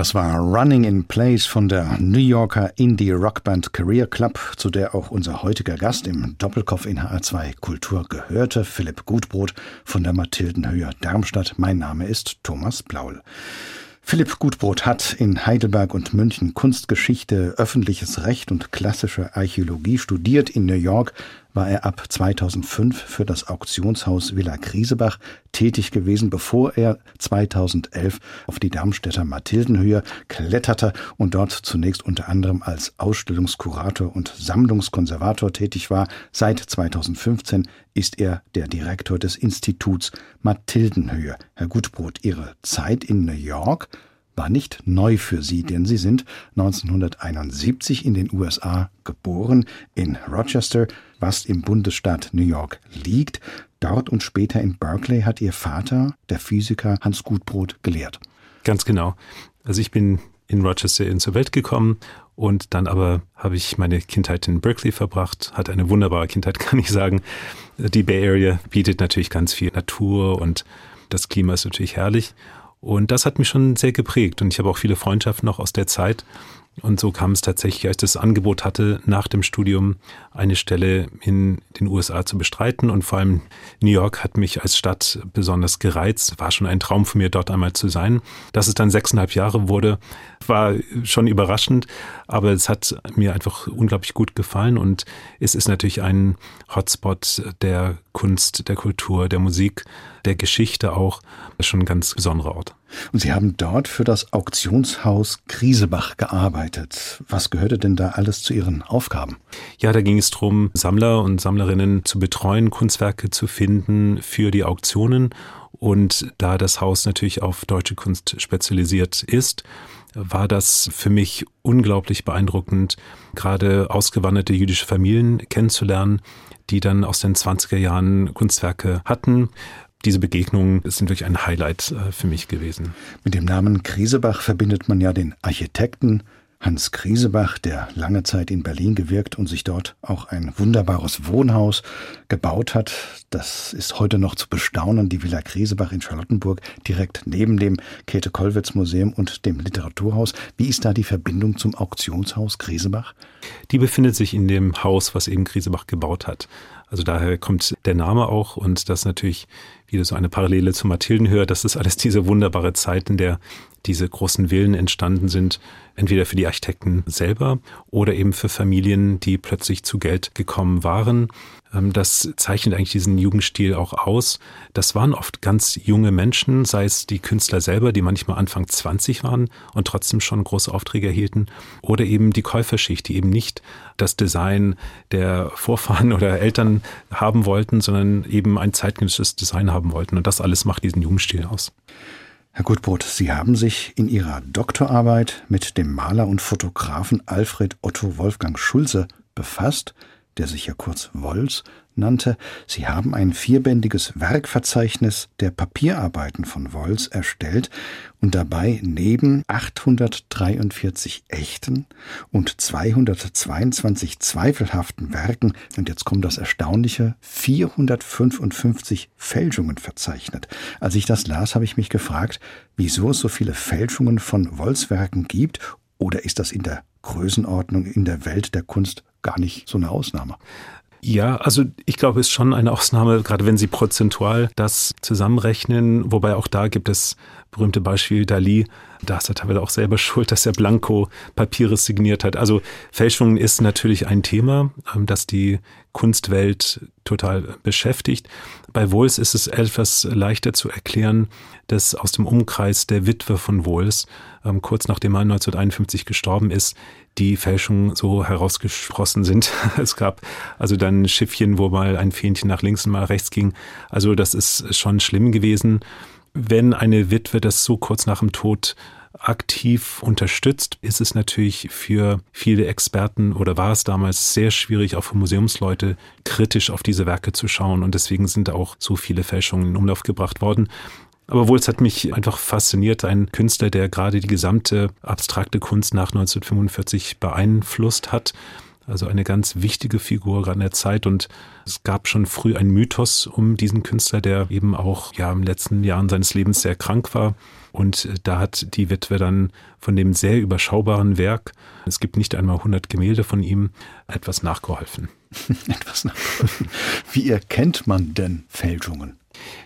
Das war Running in Place von der New Yorker Indie-Rockband Career Club, zu der auch unser heutiger Gast im Doppelkopf in HR2 Kultur gehörte, Philipp Gutbrot von der Mathildenhöhe Darmstadt. Mein Name ist Thomas Blaul. Philipp Gutbrot hat in Heidelberg und München Kunstgeschichte, öffentliches Recht und klassische Archäologie studiert. In New York war er ab 2005 für das Auktionshaus Villa Krisebach tätig gewesen, bevor er 2011 auf die Darmstädter Mathildenhöhe kletterte und dort zunächst unter anderem als Ausstellungskurator und Sammlungskonservator tätig war. Seit 2015 ist er der Direktor des Instituts Mathildenhöhe. Herr Gutbrot, Ihre Zeit in New York war nicht neu für sie, denn sie sind 1971 in den USA geboren, in Rochester, was im Bundesstaat New York liegt. Dort und später in Berkeley hat ihr Vater, der Physiker Hans Gutbrot, gelehrt. Ganz genau. Also ich bin in Rochester in zur Welt gekommen und dann aber habe ich meine Kindheit in Berkeley verbracht, hatte eine wunderbare Kindheit, kann ich sagen. Die Bay Area bietet natürlich ganz viel Natur und das Klima ist natürlich herrlich. Und das hat mich schon sehr geprägt und ich habe auch viele Freundschaften noch aus der Zeit. Und so kam es tatsächlich, als ich das Angebot hatte, nach dem Studium eine Stelle in den USA zu bestreiten. Und vor allem New York hat mich als Stadt besonders gereizt. War schon ein Traum von mir, dort einmal zu sein. Dass es dann sechseinhalb Jahre wurde, war schon überraschend. Aber es hat mir einfach unglaublich gut gefallen. Und es ist natürlich ein Hotspot der Kunst, der Kultur, der Musik, der Geschichte auch. Das ist schon ein ganz besonderer Ort. Und Sie haben dort für das Auktionshaus Krisebach gearbeitet. Was gehörte denn da alles zu Ihren Aufgaben? Ja, da ging es darum, Sammler und Sammlerinnen zu betreuen, Kunstwerke zu finden für die Auktionen. Und da das Haus natürlich auf deutsche Kunst spezialisiert ist, war das für mich unglaublich beeindruckend, gerade ausgewanderte jüdische Familien kennenzulernen, die dann aus den 20er Jahren Kunstwerke hatten diese Begegnungen sind wirklich ein Highlight äh, für mich gewesen. Mit dem Namen Krisebach verbindet man ja den Architekten Hans Krisebach, der lange Zeit in Berlin gewirkt und sich dort auch ein wunderbares Wohnhaus gebaut hat. Das ist heute noch zu bestaunen, die Villa Krisebach in Charlottenburg, direkt neben dem Käthe-Kollwitz-Museum und dem Literaturhaus. Wie ist da die Verbindung zum Auktionshaus Krisebach? Die befindet sich in dem Haus, was eben Krisebach gebaut hat. Also daher kommt der Name auch und das natürlich wieder so eine Parallele zu Mathildenhöhe. Das ist alles diese wunderbare Zeit, in der diese großen Villen entstanden sind, entweder für die Architekten selber oder eben für Familien, die plötzlich zu Geld gekommen waren das zeichnet eigentlich diesen Jugendstil auch aus. Das waren oft ganz junge Menschen, sei es die Künstler selber, die manchmal Anfang 20 waren und trotzdem schon große Aufträge erhielten, oder eben die Käuferschicht, die eben nicht das Design der Vorfahren oder Eltern haben wollten, sondern eben ein zeitgenössisches Design haben wollten. Und das alles macht diesen Jugendstil aus. Herr Gutbrot, Sie haben sich in Ihrer Doktorarbeit mit dem Maler und Fotografen Alfred Otto Wolfgang Schulze befasst der sich ja kurz Wolz nannte, sie haben ein vierbändiges Werkverzeichnis der Papierarbeiten von Wolz erstellt und dabei neben 843 echten und 222 zweifelhaften Werken, und jetzt kommt das Erstaunliche, 455 Fälschungen verzeichnet. Als ich das las, habe ich mich gefragt, wieso es so viele Fälschungen von Wolz-Werken gibt, oder ist das in der Größenordnung in der Welt der Kunst gar nicht so eine Ausnahme. Ja, also ich glaube, es ist schon eine Ausnahme, gerade wenn Sie prozentual das zusammenrechnen, wobei auch da gibt es berühmte Beispiel Dali, da ist er teilweise auch selber schuld, dass er Blanko Papiere signiert hat. Also Fälschungen ist natürlich ein Thema, ähm, das die Kunstwelt total beschäftigt. Bei Wohls ist es etwas leichter zu erklären, dass aus dem Umkreis der Witwe von Wohls, ähm, kurz nachdem er 1951 gestorben ist, die Fälschungen so herausgesprossen sind. Es gab also dann Schiffchen, wo mal ein Fähnchen nach links und mal rechts ging. Also das ist schon schlimm gewesen. Wenn eine Witwe das so kurz nach dem Tod aktiv unterstützt, ist es natürlich für viele Experten oder war es damals sehr schwierig, auch für Museumsleute kritisch auf diese Werke zu schauen. Und deswegen sind auch so viele Fälschungen in Umlauf gebracht worden. Aber wohl, es hat mich einfach fasziniert, ein Künstler, der gerade die gesamte abstrakte Kunst nach 1945 beeinflusst hat Also eine ganz wichtige Figur an der Zeit und es gab schon früh einen Mythos um diesen Künstler, der eben auch ja im letzten Jahren seines Lebens sehr krank war. Und äh, da hat die Witwe dann von dem sehr überschaubaren Werk, es gibt nicht einmal 100 Gemälde von ihm, etwas nachgeholfen. etwas nachgeholfen. Wie erkennt man denn Fälschungen?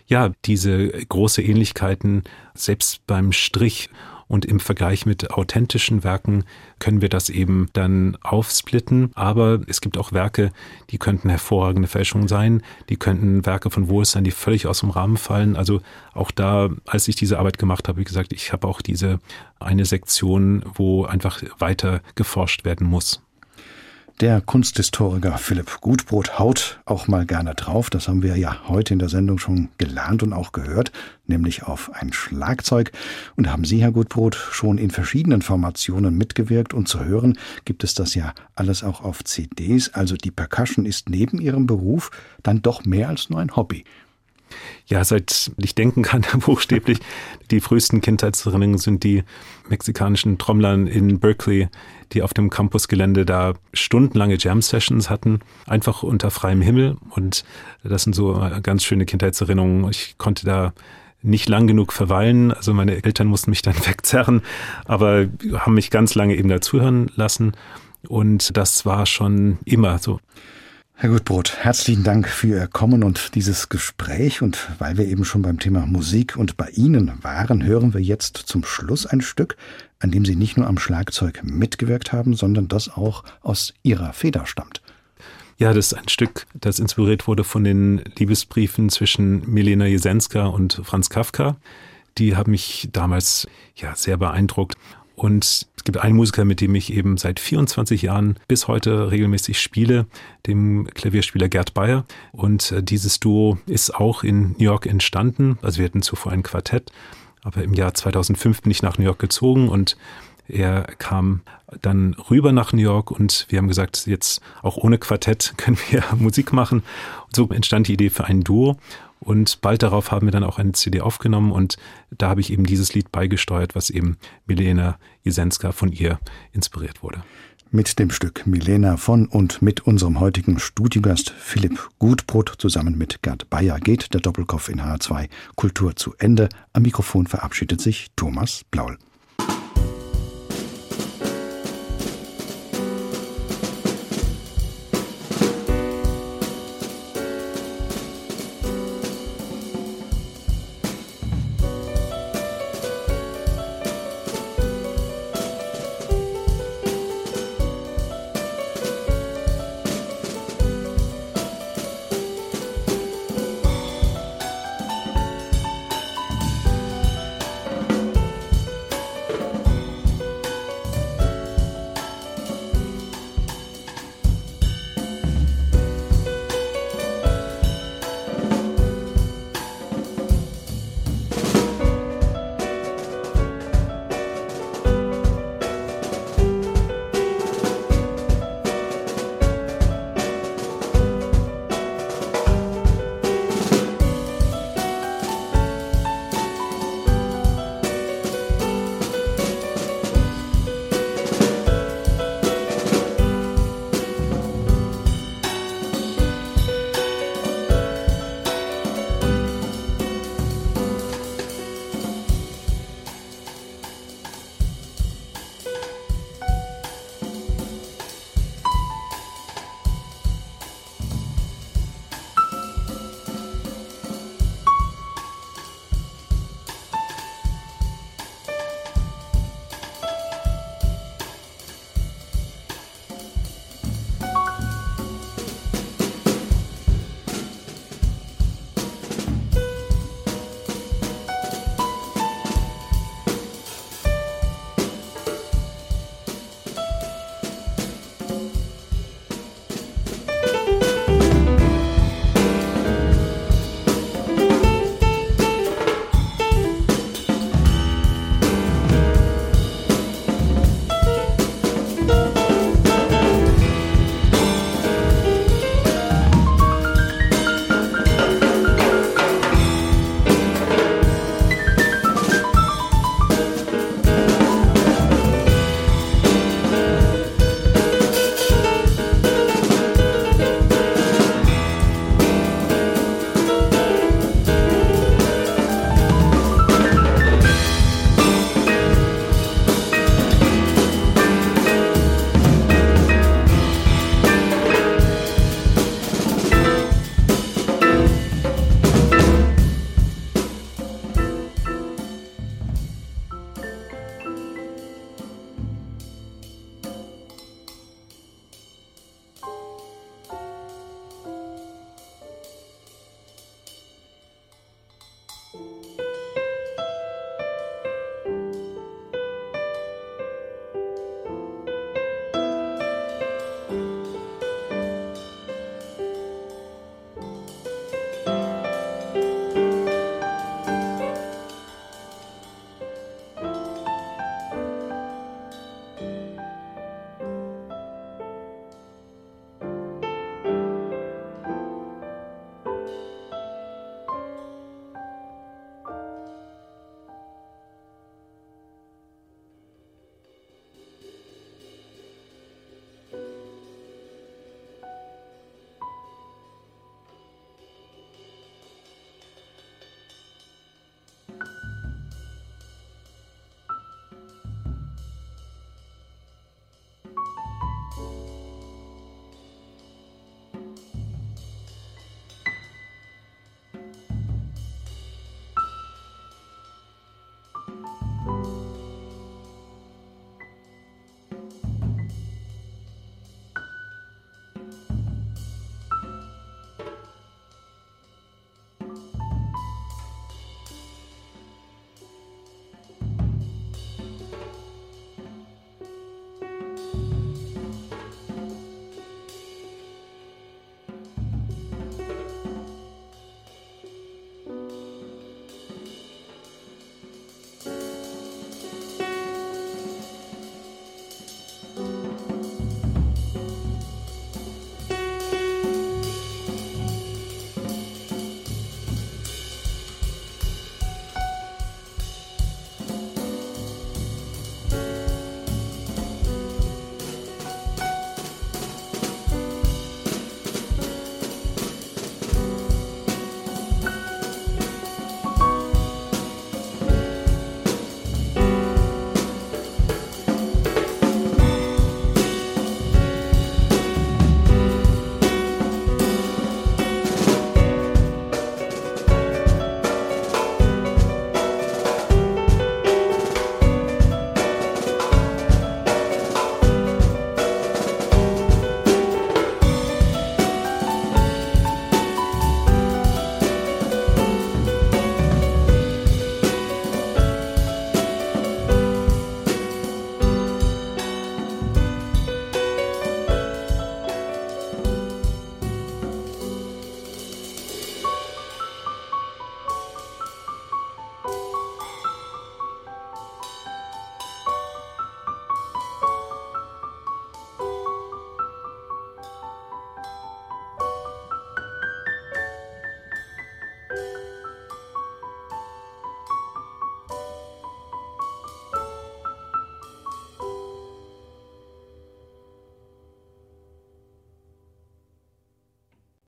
Ja, diese große Ähnlichkeiten, selbst beim Strich und im Vergleich mit authentischen Werken können wir das eben dann aufsplitten. Aber es gibt auch Werke, die könnten hervorragende Fälschungen sein. Die könnten Werke von Wohl sein, die völlig aus dem Rahmen fallen. Also auch da, als ich diese Arbeit gemacht habe, wie gesagt, ich habe auch diese eine Sektion, wo einfach weiter geforscht werden muss. Der Kunsthistoriker Philipp Gutbrot haut auch mal gerne drauf, das haben wir ja heute in der Sendung schon gelernt und auch gehört, nämlich auf ein Schlagzeug. Und haben Sie, Herr Gutbrot, schon in verschiedenen Formationen mitgewirkt und zu hören gibt es das ja alles auch auf CDs. Also die Percussion ist neben Ihrem Beruf dann doch mehr als nur ein Hobby ja, seit ich denken kann, buchstäblich, die frühesten Kindheitserinnerungen sind die mexikanischen Trommlern in Berkeley, die auf dem Campusgelände da stundenlange Jam-Sessions hatten, einfach unter freiem Himmel. Und das sind so ganz schöne Kindheitserinnerungen. Ich konnte da nicht lang genug verweilen. Also meine Eltern mussten mich dann wegzerren, aber haben mich ganz lange eben dazuhören lassen. Und das war schon immer so. Herr Gutbrot, herzlichen Dank für Ihr Kommen und dieses Gespräch. Und weil wir eben schon beim Thema Musik und bei Ihnen waren, hören wir jetzt zum Schluss ein Stück, an dem Sie nicht nur am Schlagzeug mitgewirkt haben, sondern das auch aus Ihrer Feder stammt. Ja, das ist ein Stück, das inspiriert wurde von den Liebesbriefen zwischen Milena Jesenska und Franz Kafka. Die haben mich damals ja sehr beeindruckt. Und es gibt einen Musiker, mit dem ich eben seit 24 Jahren bis heute regelmäßig spiele, dem Klavierspieler Gerd Bayer. Und äh, dieses Duo ist auch in New York entstanden. Also wir hatten zuvor ein Quartett, aber im Jahr 2005 bin ich nach New York gezogen und er kam dann rüber nach New York und wir haben gesagt, jetzt auch ohne Quartett können wir Musik machen. Und so entstand die Idee für ein Duo und bald darauf haben wir dann auch eine CD aufgenommen und da habe ich eben dieses Lied beigesteuert, was eben Milena Jesenska von ihr inspiriert wurde. Mit dem Stück Milena von und mit unserem heutigen Studiogast Philipp Gutbrot zusammen mit Gerd Bayer geht der Doppelkopf in H2 Kultur zu Ende. Am Mikrofon verabschiedet sich Thomas Blaul.